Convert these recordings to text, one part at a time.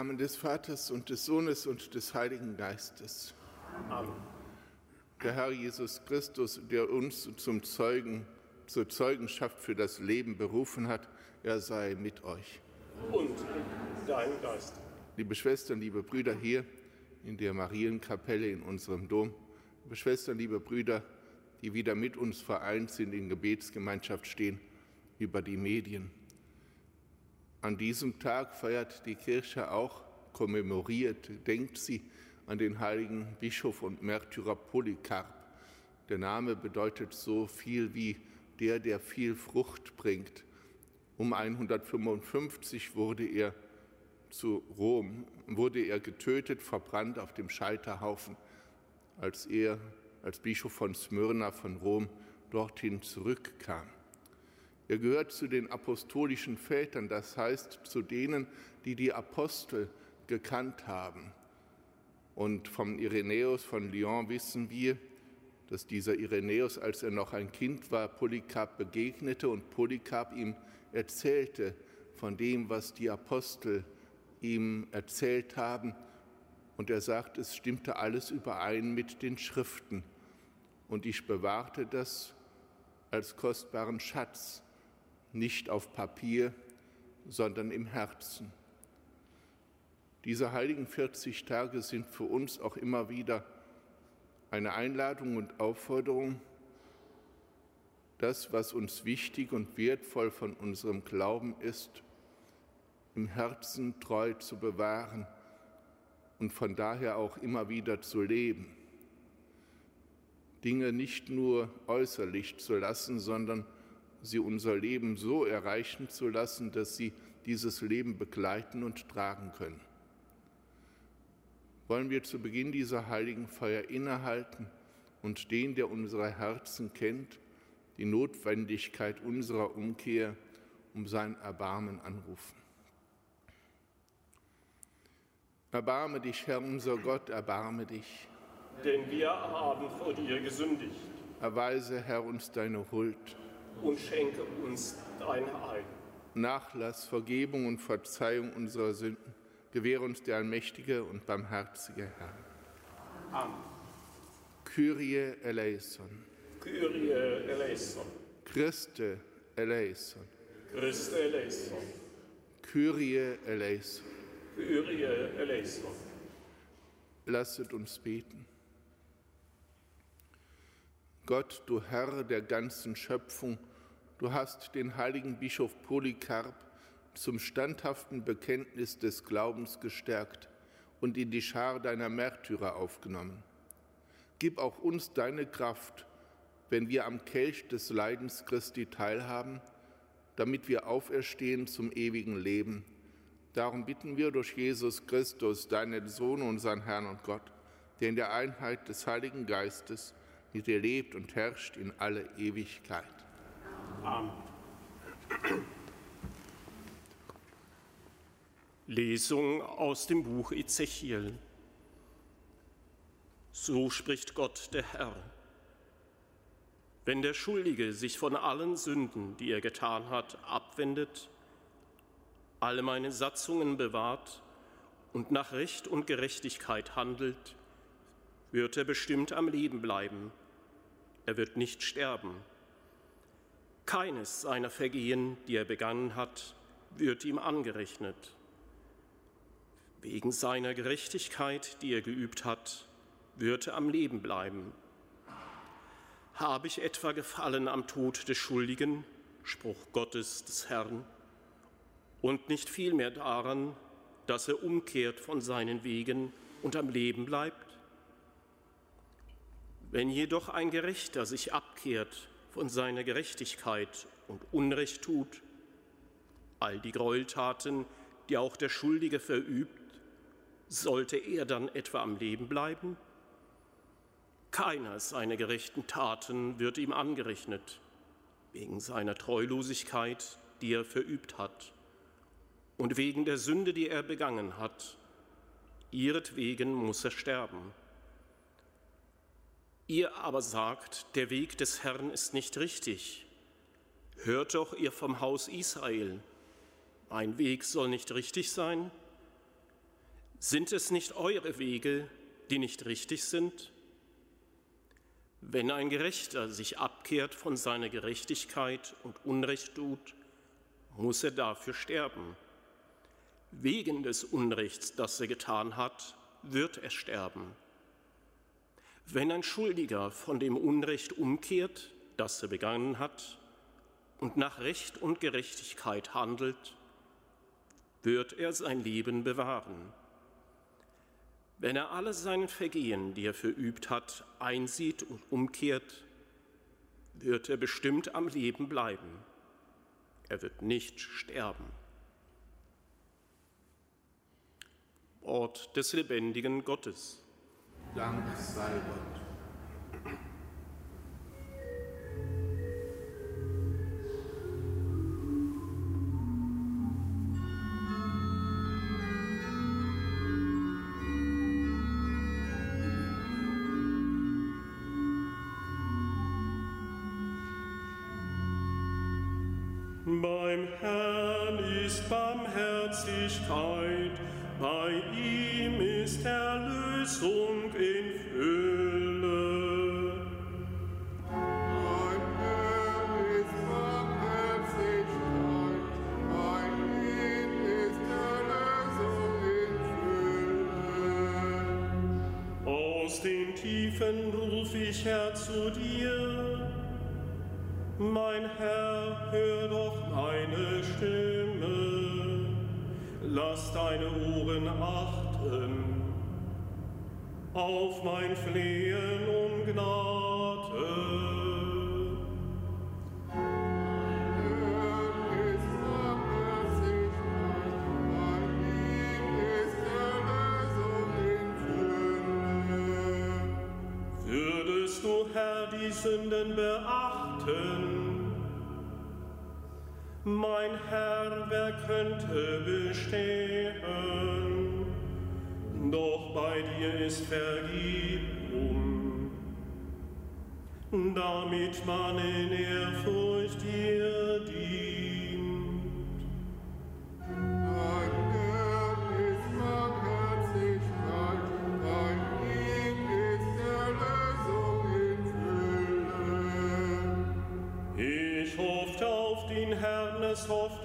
Im Namen des Vaters und des Sohnes und des Heiligen Geistes. Amen. Der Herr Jesus Christus, der uns zum Zeugen, zur Zeugenschaft für das Leben berufen hat, er sei mit euch. Und dein Geist. Liebe Schwestern, liebe Brüder hier in der Marienkapelle in unserem Dom, liebe Schwestern, liebe Brüder, die wieder mit uns vereint sind, in Gebetsgemeinschaft stehen, über die Medien. An diesem Tag feiert die Kirche auch, kommemoriert, denkt sie an den heiligen Bischof und Märtyrer Polycarp. Der Name bedeutet so viel wie der, der viel Frucht bringt. Um 155 wurde er zu Rom, wurde er getötet, verbrannt auf dem Scheiterhaufen, als er als Bischof von Smyrna von Rom dorthin zurückkam. Er gehört zu den apostolischen Vätern, das heißt zu denen, die die Apostel gekannt haben. Und vom Irenäus von Lyon wissen wir, dass dieser Irenäus, als er noch ein Kind war, Polycarp begegnete und Polycarp ihm erzählte von dem, was die Apostel ihm erzählt haben. Und er sagt, es stimmte alles überein mit den Schriften. Und ich bewahrte das als kostbaren Schatz nicht auf Papier, sondern im Herzen. Diese heiligen 40 Tage sind für uns auch immer wieder eine Einladung und Aufforderung, das, was uns wichtig und wertvoll von unserem Glauben ist, im Herzen treu zu bewahren und von daher auch immer wieder zu leben. Dinge nicht nur äußerlich zu lassen, sondern sie unser Leben so erreichen zu lassen, dass sie dieses Leben begleiten und tragen können. Wollen wir zu Beginn dieser heiligen Feier innehalten und den, der unsere Herzen kennt, die Notwendigkeit unserer Umkehr um sein Erbarmen anrufen. Erbarme dich, Herr unser Gott, erbarme dich. Denn wir haben vor dir gesündigt. Erweise, Herr, uns deine Huld und schenke uns dein Heil. Nachlass, Vergebung und Verzeihung unserer Sünden gewähre uns der allmächtige und barmherzige Herr. Amen. Kyrie eleison. Kyrie eleison. Christe eleison. Christe eleison. Kyrie eleison. Kyrie eleison. Lasset uns beten. Gott, du Herr der ganzen Schöpfung, du hast den heiligen Bischof Polycarp zum standhaften Bekenntnis des Glaubens gestärkt und in die Schar deiner Märtyrer aufgenommen. Gib auch uns deine Kraft, wenn wir am Kelch des Leidens Christi teilhaben, damit wir auferstehen zum ewigen Leben. Darum bitten wir durch Jesus Christus, deinen Sohn, unseren Herrn und Gott, der in der Einheit des Heiligen Geistes mit dir lebt und herrscht in alle Ewigkeit. Amen. Lesung aus dem Buch Ezechiel. So spricht Gott der Herr. Wenn der Schuldige sich von allen Sünden, die er getan hat, abwendet, alle meine Satzungen bewahrt und nach Recht und Gerechtigkeit handelt, wird er bestimmt am Leben bleiben er wird nicht sterben. Keines seiner Vergehen, die er begangen hat, wird ihm angerechnet. Wegen seiner Gerechtigkeit, die er geübt hat, wird er am Leben bleiben. Habe ich etwa gefallen am Tod des Schuldigen, Spruch Gottes des Herrn, und nicht vielmehr daran, dass er umkehrt von seinen Wegen und am Leben bleibt? Wenn jedoch ein Gerechter sich abkehrt von seiner Gerechtigkeit und Unrecht tut, all die Gräueltaten, die auch der Schuldige verübt, sollte er dann etwa am Leben bleiben? Keiner seiner gerechten Taten wird ihm angerechnet, wegen seiner Treulosigkeit, die er verübt hat, und wegen der Sünde, die er begangen hat. Ihretwegen muss er sterben. Ihr aber sagt, der Weg des Herrn ist nicht richtig. Hört doch ihr vom Haus Israel, mein Weg soll nicht richtig sein. Sind es nicht eure Wege, die nicht richtig sind? Wenn ein Gerechter sich abkehrt von seiner Gerechtigkeit und Unrecht tut, muss er dafür sterben. Wegen des Unrechts, das er getan hat, wird er sterben. Wenn ein Schuldiger von dem Unrecht umkehrt, das er begangen hat, und nach Recht und Gerechtigkeit handelt, wird er sein Leben bewahren. Wenn er alle seine Vergehen, die er verübt hat, einsieht und umkehrt, wird er bestimmt am Leben bleiben. Er wird nicht sterben. Ort des lebendigen Gottes. Dank sei Gott. Ruf ich Herr zu dir. Mein Herr, hör doch meine Stimme. Lass deine Ohren achten auf mein Flehen um die Sünden beachten? Mein Herr, wer könnte bestehen? Doch bei dir ist Vergebung, damit man in Ehrfurcht dir dient.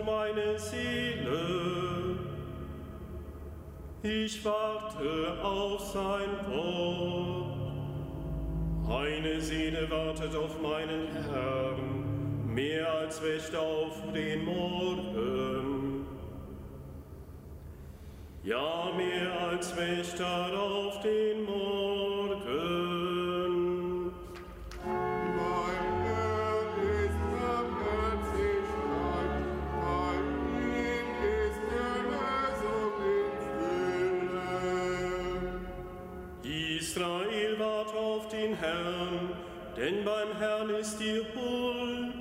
Meine Seele. Ich warte auf sein Wort. Meine Seele wartet auf meinen Herrn, mehr als Wächter auf den Morgen. Ja, mehr als Wächter auf den Herrn, denn beim Herrn ist die Huld.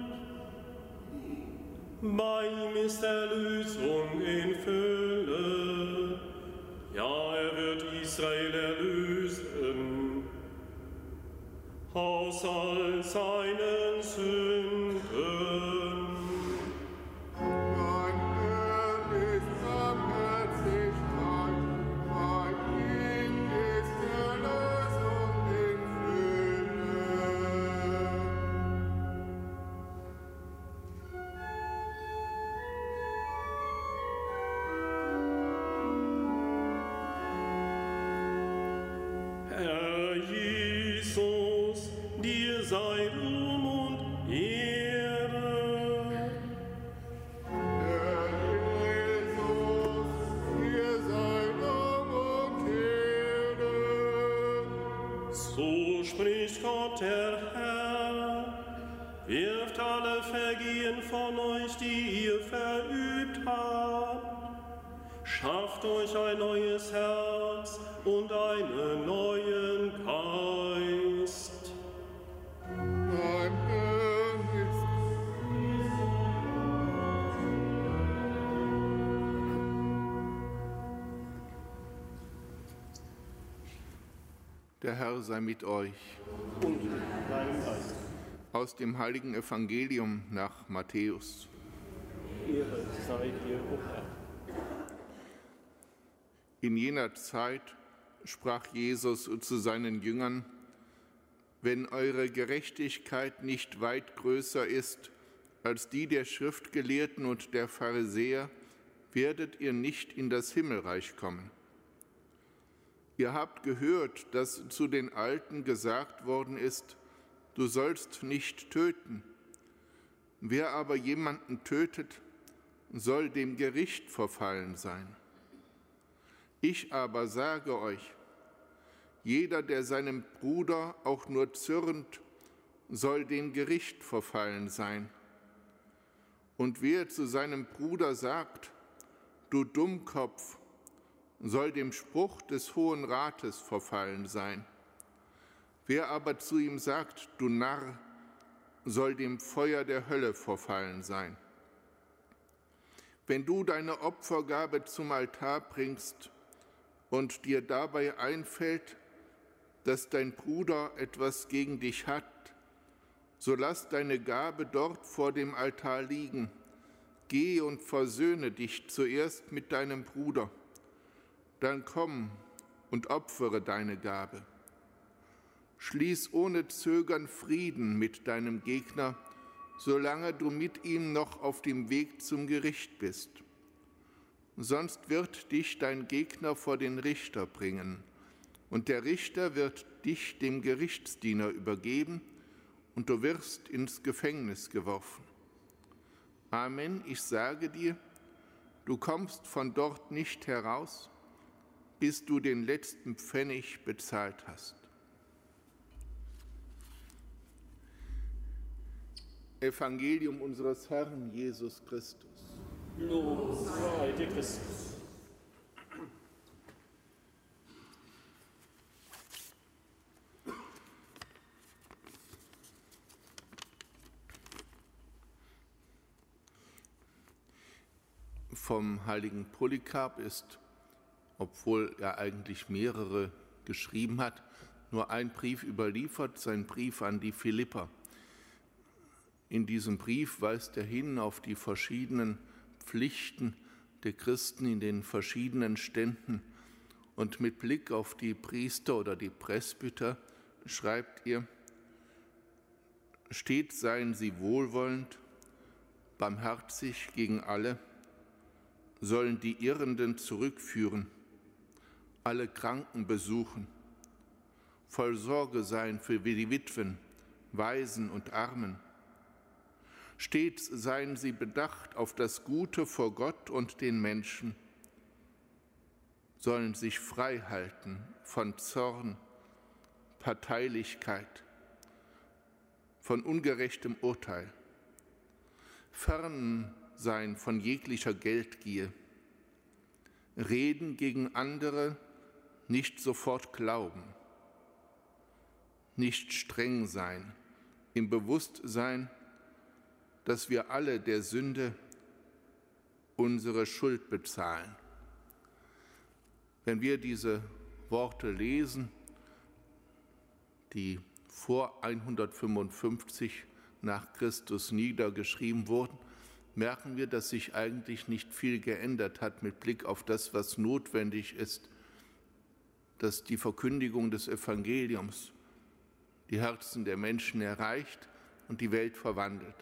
Bei ihm ist Erlösung in Fülle. Ja, er wird Israel erlösen aus all seinen Sünden. Der Herr sei mit euch. Und mit deinem Geist. Aus dem heiligen Evangelium nach Matthäus. Ehre sei dir, o Herr. In jener Zeit sprach Jesus zu seinen Jüngern, wenn eure Gerechtigkeit nicht weit größer ist als die der Schriftgelehrten und der Pharisäer, werdet ihr nicht in das Himmelreich kommen. Ihr habt gehört, dass zu den Alten gesagt worden ist, du sollst nicht töten. Wer aber jemanden tötet, soll dem Gericht verfallen sein. Ich aber sage euch, jeder, der seinem Bruder auch nur zürnt, soll dem Gericht verfallen sein. Und wer zu seinem Bruder sagt, du Dummkopf, soll dem Spruch des Hohen Rates verfallen sein. Wer aber zu ihm sagt, du Narr, soll dem Feuer der Hölle verfallen sein. Wenn du deine Opfergabe zum Altar bringst und dir dabei einfällt, dass dein Bruder etwas gegen dich hat, so lass deine Gabe dort vor dem Altar liegen. Geh und versöhne dich zuerst mit deinem Bruder, dann komm und opfere deine Gabe. Schließ ohne Zögern Frieden mit deinem Gegner, solange du mit ihm noch auf dem Weg zum Gericht bist. Sonst wird dich dein Gegner vor den Richter bringen, und der Richter wird dich dem Gerichtsdiener übergeben, und du wirst ins Gefängnis geworfen. Amen, ich sage dir, du kommst von dort nicht heraus, bis du den letzten Pfennig bezahlt hast. Evangelium unseres Herrn Jesus Christus. Lob sei dir Christus. Vom heiligen Polycarp ist, obwohl er eigentlich mehrere geschrieben hat, nur ein Brief überliefert, sein Brief an die Philipper. In diesem Brief weist er hin auf die verschiedenen Pflichten der Christen in den verschiedenen Ständen. Und mit Blick auf die Priester oder die Presbyter schreibt er, stets seien sie wohlwollend, barmherzig gegen alle, sollen die Irrenden zurückführen, alle Kranken besuchen, voll Sorge sein für die Witwen, Waisen und Armen, Stets seien sie bedacht auf das Gute vor Gott und den Menschen, sollen sich frei halten von Zorn, Parteilichkeit, von ungerechtem Urteil, fern sein von jeglicher Geldgier, reden gegen andere, nicht sofort glauben, nicht streng sein, im Bewusstsein, dass wir alle der Sünde unsere Schuld bezahlen. Wenn wir diese Worte lesen, die vor 155 nach Christus niedergeschrieben wurden, merken wir, dass sich eigentlich nicht viel geändert hat mit Blick auf das, was notwendig ist, dass die Verkündigung des Evangeliums die Herzen der Menschen erreicht und die Welt verwandelt.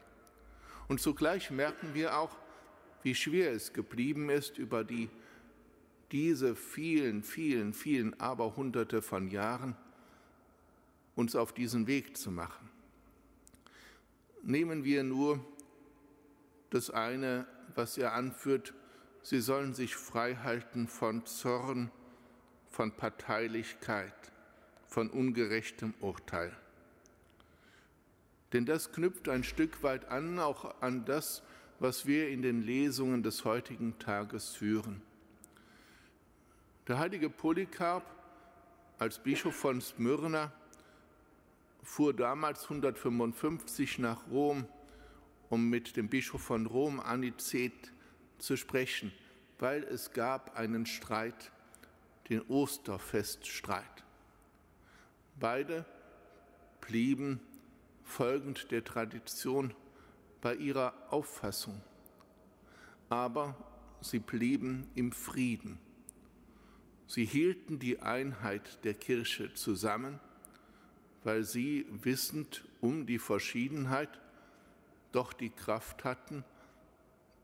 Und zugleich merken wir auch, wie schwer es geblieben ist, über die, diese vielen, vielen, vielen Aberhunderte von Jahren uns auf diesen Weg zu machen. Nehmen wir nur das eine, was er anführt, sie sollen sich frei halten von Zorn, von Parteilichkeit, von ungerechtem Urteil. Denn das knüpft ein Stück weit an, auch an das, was wir in den Lesungen des heutigen Tages führen. Der heilige Polycarp als Bischof von Smyrna fuhr damals 155 nach Rom, um mit dem Bischof von Rom Anicet zu sprechen, weil es gab einen Streit, den Osterfeststreit. Beide blieben folgend der Tradition bei ihrer Auffassung. Aber sie blieben im Frieden. Sie hielten die Einheit der Kirche zusammen, weil sie wissend um die Verschiedenheit doch die Kraft hatten,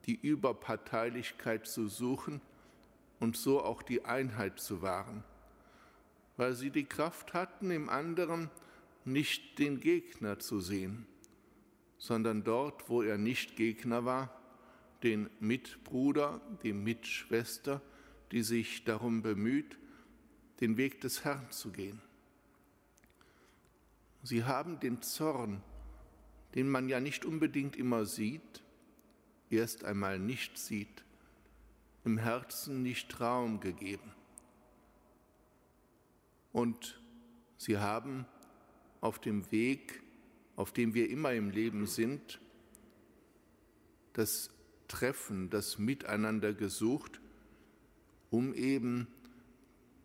die Überparteilichkeit zu suchen und so auch die Einheit zu wahren, weil sie die Kraft hatten, im anderen nicht den Gegner zu sehen, sondern dort, wo er nicht Gegner war, den Mitbruder, die Mitschwester, die sich darum bemüht, den Weg des Herrn zu gehen. Sie haben den Zorn, den man ja nicht unbedingt immer sieht, erst einmal nicht sieht, im Herzen nicht Raum gegeben. Und sie haben auf dem Weg, auf dem wir immer im Leben sind, das Treffen, das Miteinander gesucht, um eben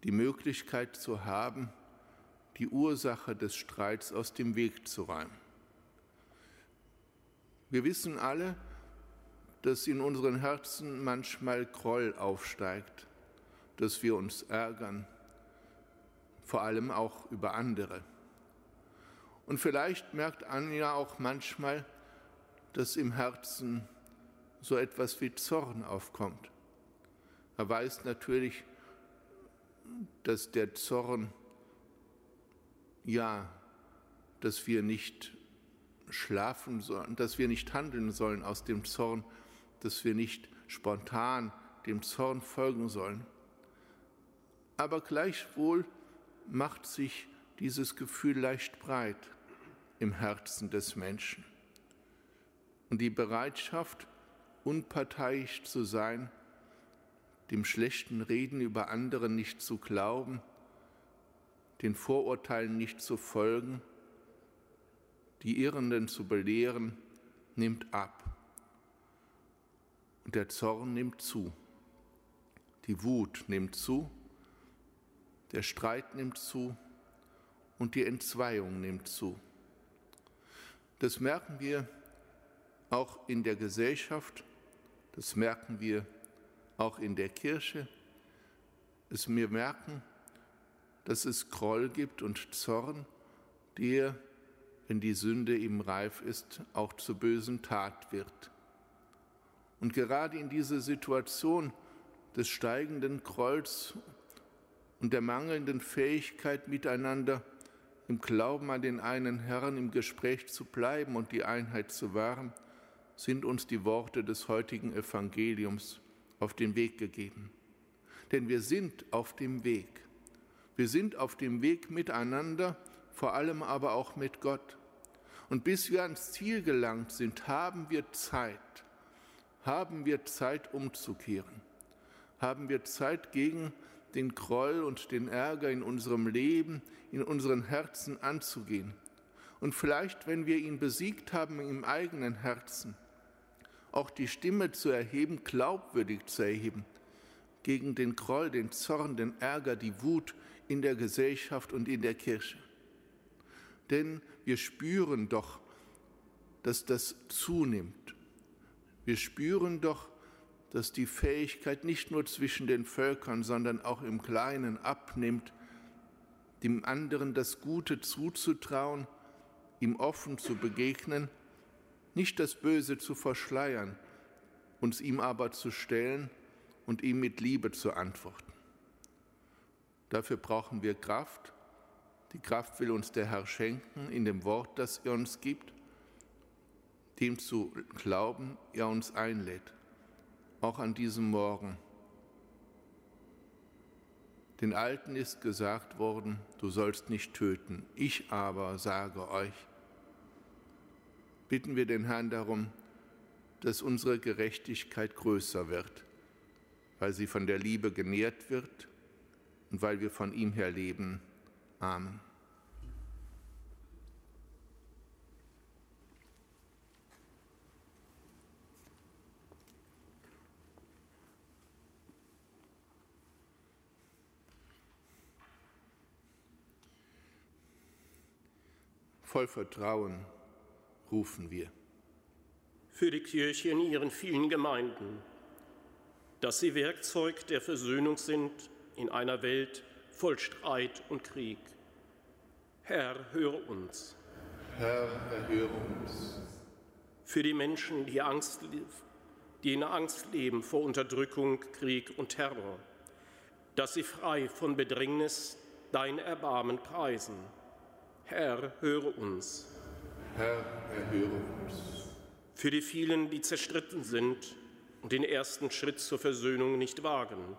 die Möglichkeit zu haben, die Ursache des Streits aus dem Weg zu räumen. Wir wissen alle, dass in unseren Herzen manchmal Groll aufsteigt, dass wir uns ärgern, vor allem auch über andere. Und vielleicht merkt Anja auch manchmal, dass im Herzen so etwas wie Zorn aufkommt. Er weiß natürlich, dass der Zorn, ja, dass wir nicht schlafen sollen, dass wir nicht handeln sollen aus dem Zorn, dass wir nicht spontan dem Zorn folgen sollen. Aber gleichwohl macht sich dieses Gefühl leicht breit im Herzen des Menschen. Und die Bereitschaft, unparteiisch zu sein, dem schlechten Reden über andere nicht zu glauben, den Vorurteilen nicht zu folgen, die Irrenden zu belehren, nimmt ab. Und der Zorn nimmt zu, die Wut nimmt zu, der Streit nimmt zu und die Entzweiung nimmt zu. Das merken wir auch in der Gesellschaft, das merken wir auch in der Kirche. Es wir merken, dass es Groll gibt und Zorn, der, wenn die Sünde ihm reif ist, auch zur bösen Tat wird. Und gerade in dieser Situation des steigenden Grolls und der mangelnden Fähigkeit, miteinander im Glauben an den einen Herrn im Gespräch zu bleiben und die Einheit zu wahren, sind uns die Worte des heutigen Evangeliums auf den Weg gegeben. Denn wir sind auf dem Weg. Wir sind auf dem Weg miteinander, vor allem aber auch mit Gott. Und bis wir ans Ziel gelangt sind, haben wir Zeit, haben wir Zeit umzukehren, haben wir Zeit gegen den Groll und den Ärger in unserem Leben, in unseren Herzen anzugehen. Und vielleicht, wenn wir ihn besiegt haben im eigenen Herzen, auch die Stimme zu erheben, glaubwürdig zu erheben, gegen den Groll, den Zorn, den Ärger, die Wut in der Gesellschaft und in der Kirche. Denn wir spüren doch, dass das zunimmt. Wir spüren doch, dass die Fähigkeit nicht nur zwischen den Völkern, sondern auch im Kleinen abnimmt, dem anderen das Gute zuzutrauen, ihm offen zu begegnen nicht das Böse zu verschleiern, uns ihm aber zu stellen und ihm mit Liebe zu antworten. Dafür brauchen wir Kraft. Die Kraft will uns der Herr schenken in dem Wort, das er uns gibt, dem zu glauben er uns einlädt, auch an diesem Morgen. Den Alten ist gesagt worden, du sollst nicht töten. Ich aber sage euch, bitten wir den Herrn darum, dass unsere Gerechtigkeit größer wird, weil sie von der Liebe genährt wird und weil wir von ihm her leben. Amen. Voll Vertrauen rufen wir. Für die Kirche in ihren vielen Gemeinden, dass sie Werkzeug der Versöhnung sind in einer Welt voll Streit und Krieg. Herr, höre uns. Herr, erhöre uns. Für die Menschen, die, Angst, die in Angst leben vor Unterdrückung, Krieg und Terror, dass sie frei von Bedrängnis dein Erbarmen preisen. Herr, höre uns. Herr, erhöre uns. Für die vielen, die zerstritten sind und den ersten Schritt zur Versöhnung nicht wagen,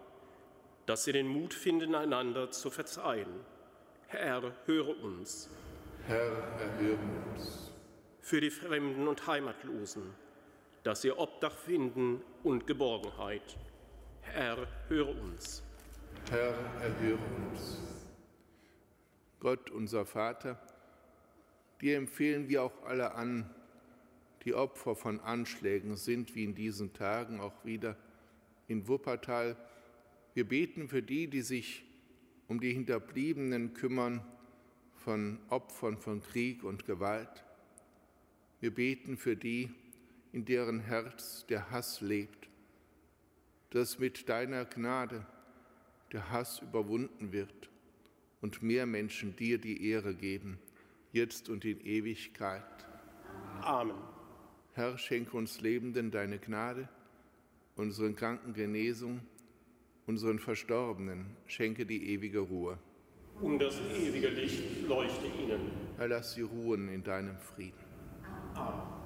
dass sie den Mut finden, einander zu verzeihen. Herr, höre uns. Herr, erhöre uns. Für die Fremden und Heimatlosen, dass sie Obdach finden und Geborgenheit. Herr, höre uns. Herr, erhöre uns. Gott, unser Vater, dir empfehlen wir auch alle an, die Opfer von Anschlägen sind, wie in diesen Tagen auch wieder in Wuppertal. Wir beten für die, die sich um die Hinterbliebenen kümmern von Opfern von Krieg und Gewalt. Wir beten für die, in deren Herz der Hass lebt, dass mit deiner Gnade der Hass überwunden wird und mehr Menschen dir die Ehre geben, jetzt und in Ewigkeit. Amen. Herr, schenke uns Lebenden deine Gnade, unseren Kranken Genesung, unseren Verstorbenen schenke die ewige Ruhe. Und das ewige Licht leuchte ihnen. Herr, lass sie ruhen in deinem Frieden. Amen.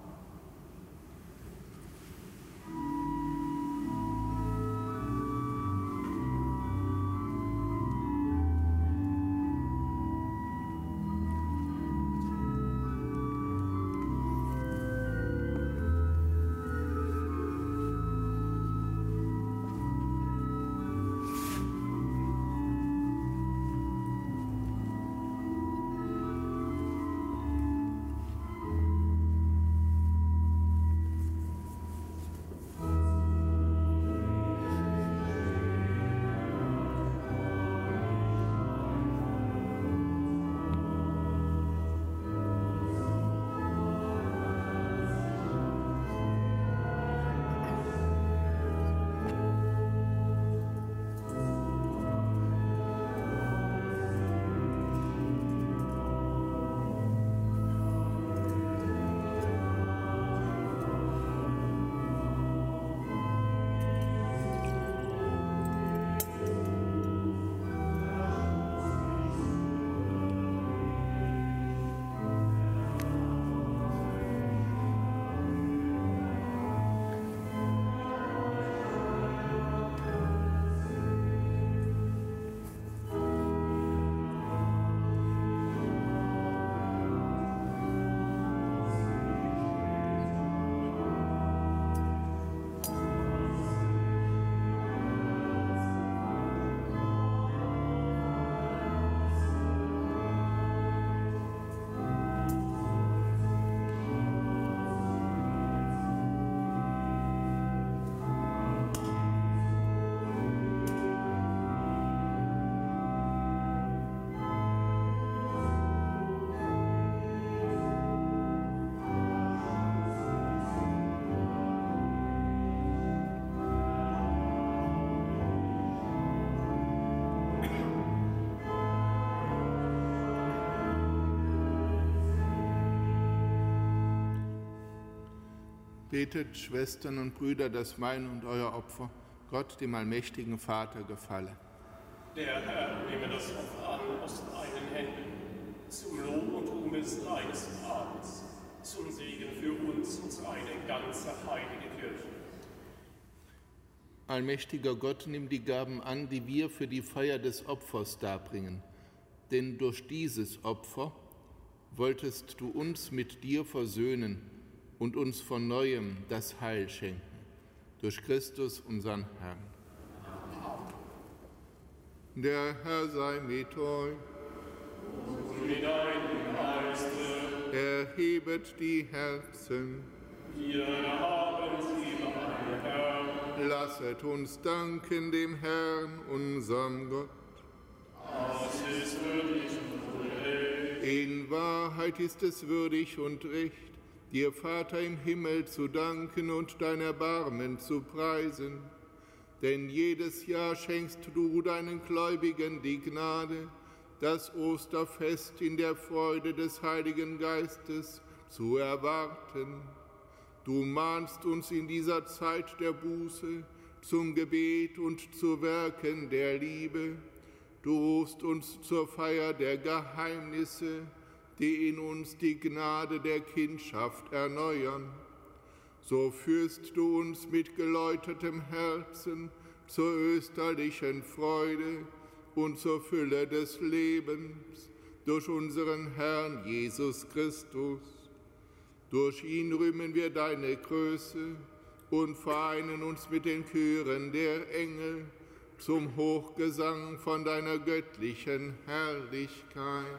Betet, Schwestern und Brüder, dass mein und euer Opfer Gott, dem allmächtigen Vater, gefalle. Der Herr nehme das Opfer an aus deinen Händen, zum Lob und Ruhm des deines Namens, zum Segen für uns und seine ganze heilige Kirche. Allmächtiger Gott, nimm die Gaben an, die wir für die Feier des Opfers darbringen. Denn durch dieses Opfer wolltest du uns mit dir versöhnen und uns von neuem das Heil schenken. Durch Christus, unseren Herrn. Der Herr sei mit euch. Und mit deinem Geiste, Erhebet die Herzen. wir haben sie, mein Herr, Lasset uns danken dem Herrn, unserem Gott. das ist würdig und wohl In Wahrheit ist es würdig und recht, dir Vater im Himmel zu danken und dein Erbarmen zu preisen, denn jedes Jahr schenkst du deinen Gläubigen die Gnade, das Osterfest in der Freude des Heiligen Geistes zu erwarten. Du mahnst uns in dieser Zeit der Buße zum Gebet und zu Werken der Liebe. Du rufst uns zur Feier der Geheimnisse, die in uns die Gnade der Kindschaft erneuern. So führst du uns mit geläutertem Herzen zur österlichen Freude und zur Fülle des Lebens durch unseren Herrn Jesus Christus. Durch ihn rühmen wir deine Größe und vereinen uns mit den Chören der Engel zum Hochgesang von deiner göttlichen Herrlichkeit.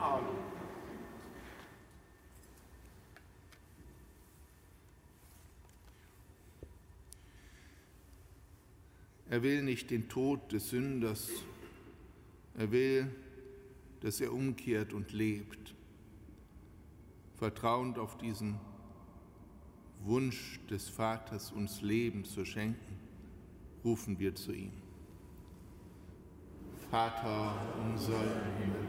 Amen. Er will nicht den Tod des Sünders, er will, dass er umkehrt und lebt. Vertrauend auf diesen Wunsch des Vaters, uns Leben zu schenken, rufen wir zu ihm. Vater unser im Himmel,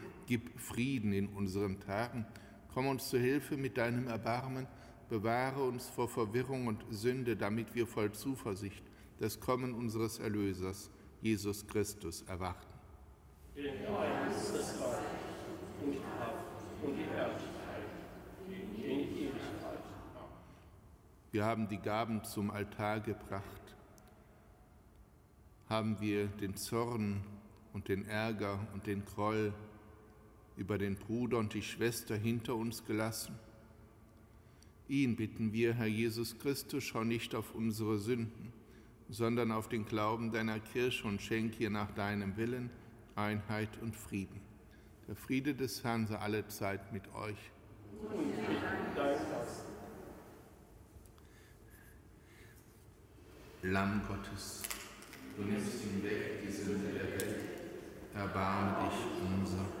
Gib Frieden in unseren Tagen. Komm uns zu Hilfe mit deinem Erbarmen. Bewahre uns vor Verwirrung und Sünde, damit wir voll Zuversicht das Kommen unseres Erlösers, Jesus Christus, erwarten. Den Dein ist das Reich und die Kraft und die Herrlichkeit in Ewigkeit. Wir haben die Gaben zum Altar gebracht. Haben wir den Zorn und den Ärger und den Groll über den Bruder und die Schwester hinter uns gelassen? Ihn bitten wir, Herr Jesus Christus, schau nicht auf unsere Sünden, sondern auf den Glauben deiner Kirche und schenk ihr nach deinem Willen Einheit und Frieden. Der Friede des Herrn sei alle Zeit mit euch. Lamm Gottes, du nimmst hinweg die Sünde der Welt, erbarme dich unser.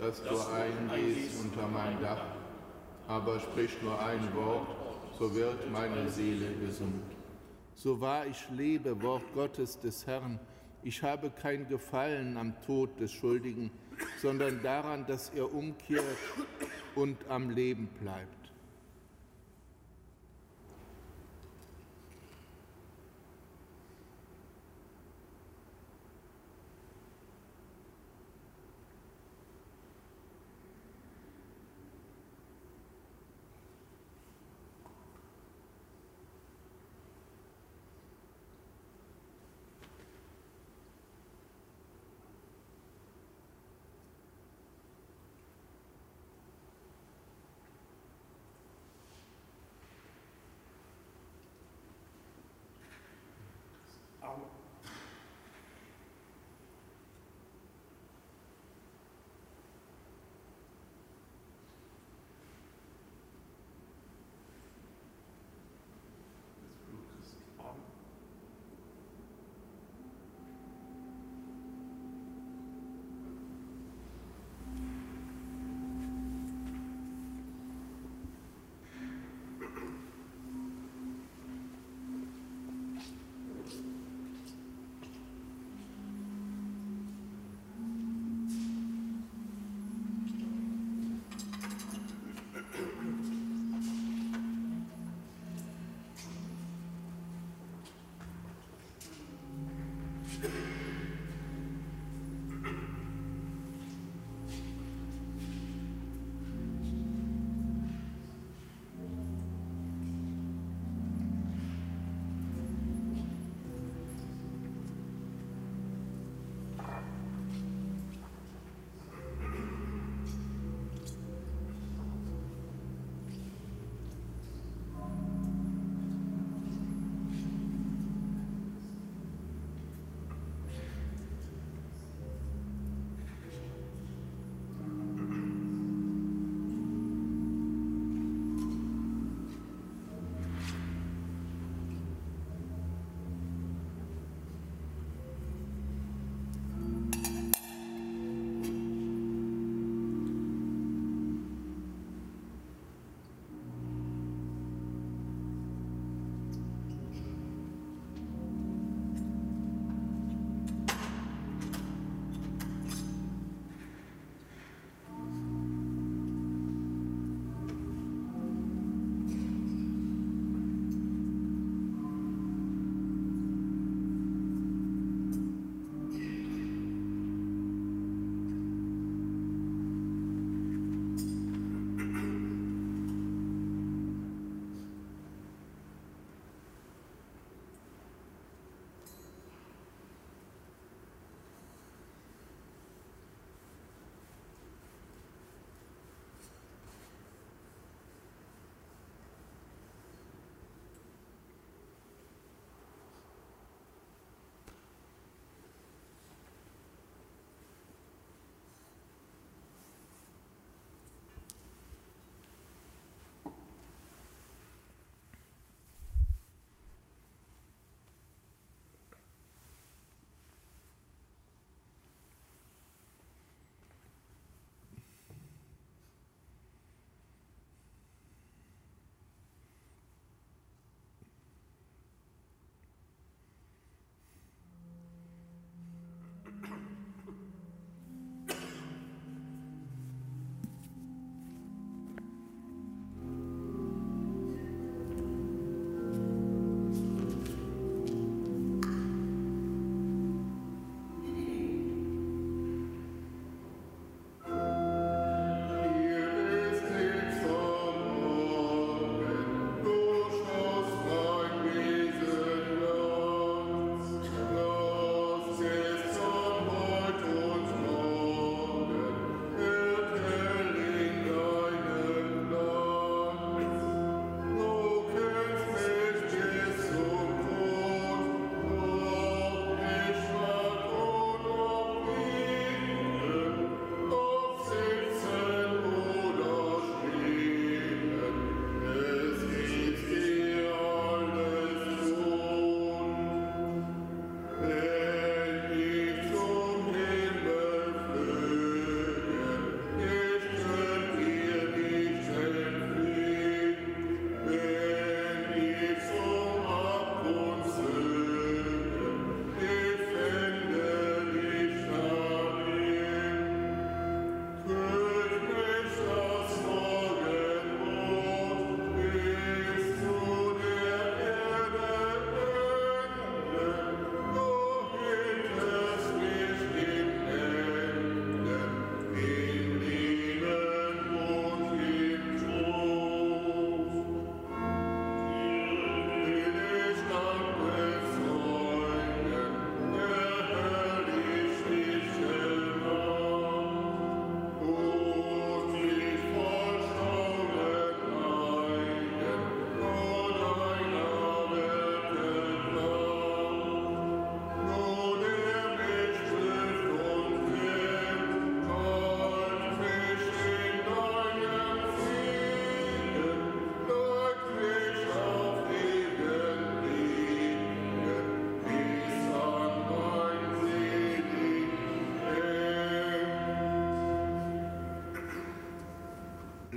dass du eingehst unter mein Dach, aber sprich nur ein Wort, so wird meine Seele gesund. So wahr ich lebe, Wort Gottes des Herrn, ich habe kein Gefallen am Tod des Schuldigen, sondern daran, dass er umkehrt und am Leben bleibt.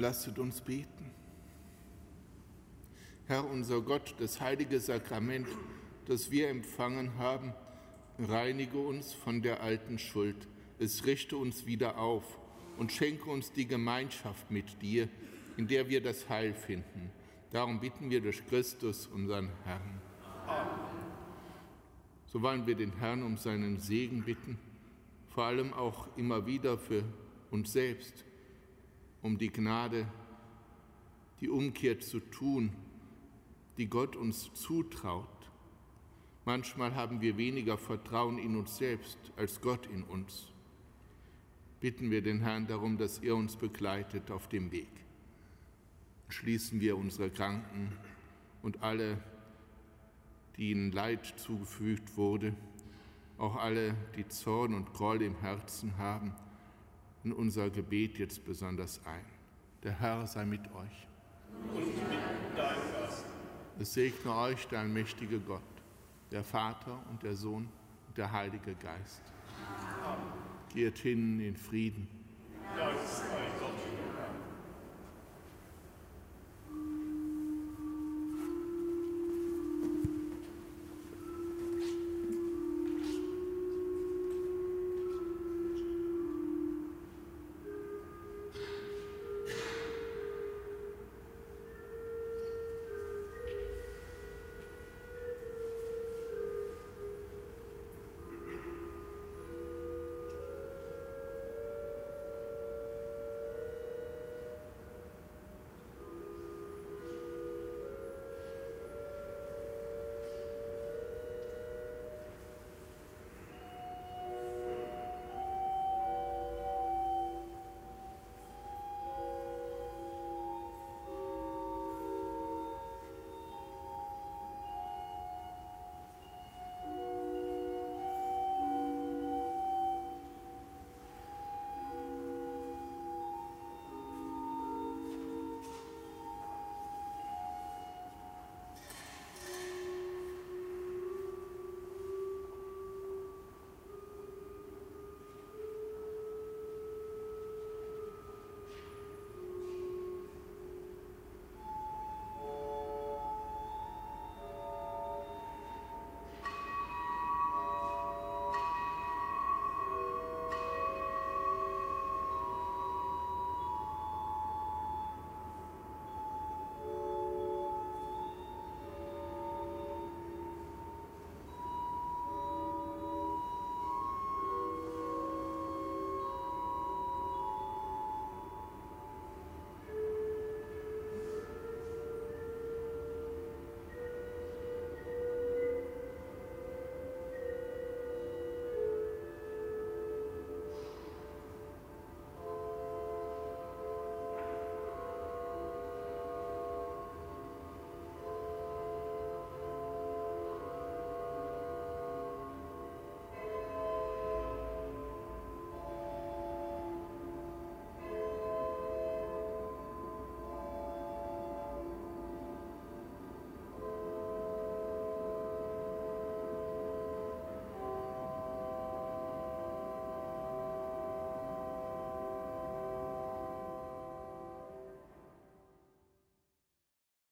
Lasset uns beten. Herr unser Gott, das heilige Sakrament, das wir empfangen haben, reinige uns von der alten Schuld. Es richte uns wieder auf und schenke uns die Gemeinschaft mit dir, in der wir das Heil finden. Darum bitten wir durch Christus, unseren Herrn. So wollen wir den Herrn um seinen Segen bitten, vor allem auch immer wieder für uns selbst, um die Gnade, die Umkehr zu tun, die Gott uns zutraut. Manchmal haben wir weniger Vertrauen in uns selbst als Gott in uns. Bitten wir den Herrn darum, dass er uns begleitet auf dem Weg. Schließen wir unsere Kranken und alle, die ihnen Leid zugefügt wurde, auch alle, die Zorn und Groll im Herzen haben, in unser Gebet jetzt besonders ein. Der Herr sei mit euch. Und mit deinem Gast. Es segne euch der allmächtige Gott, der Vater und der Sohn und der Heilige Geist. Geht hin in Frieden. Dank sei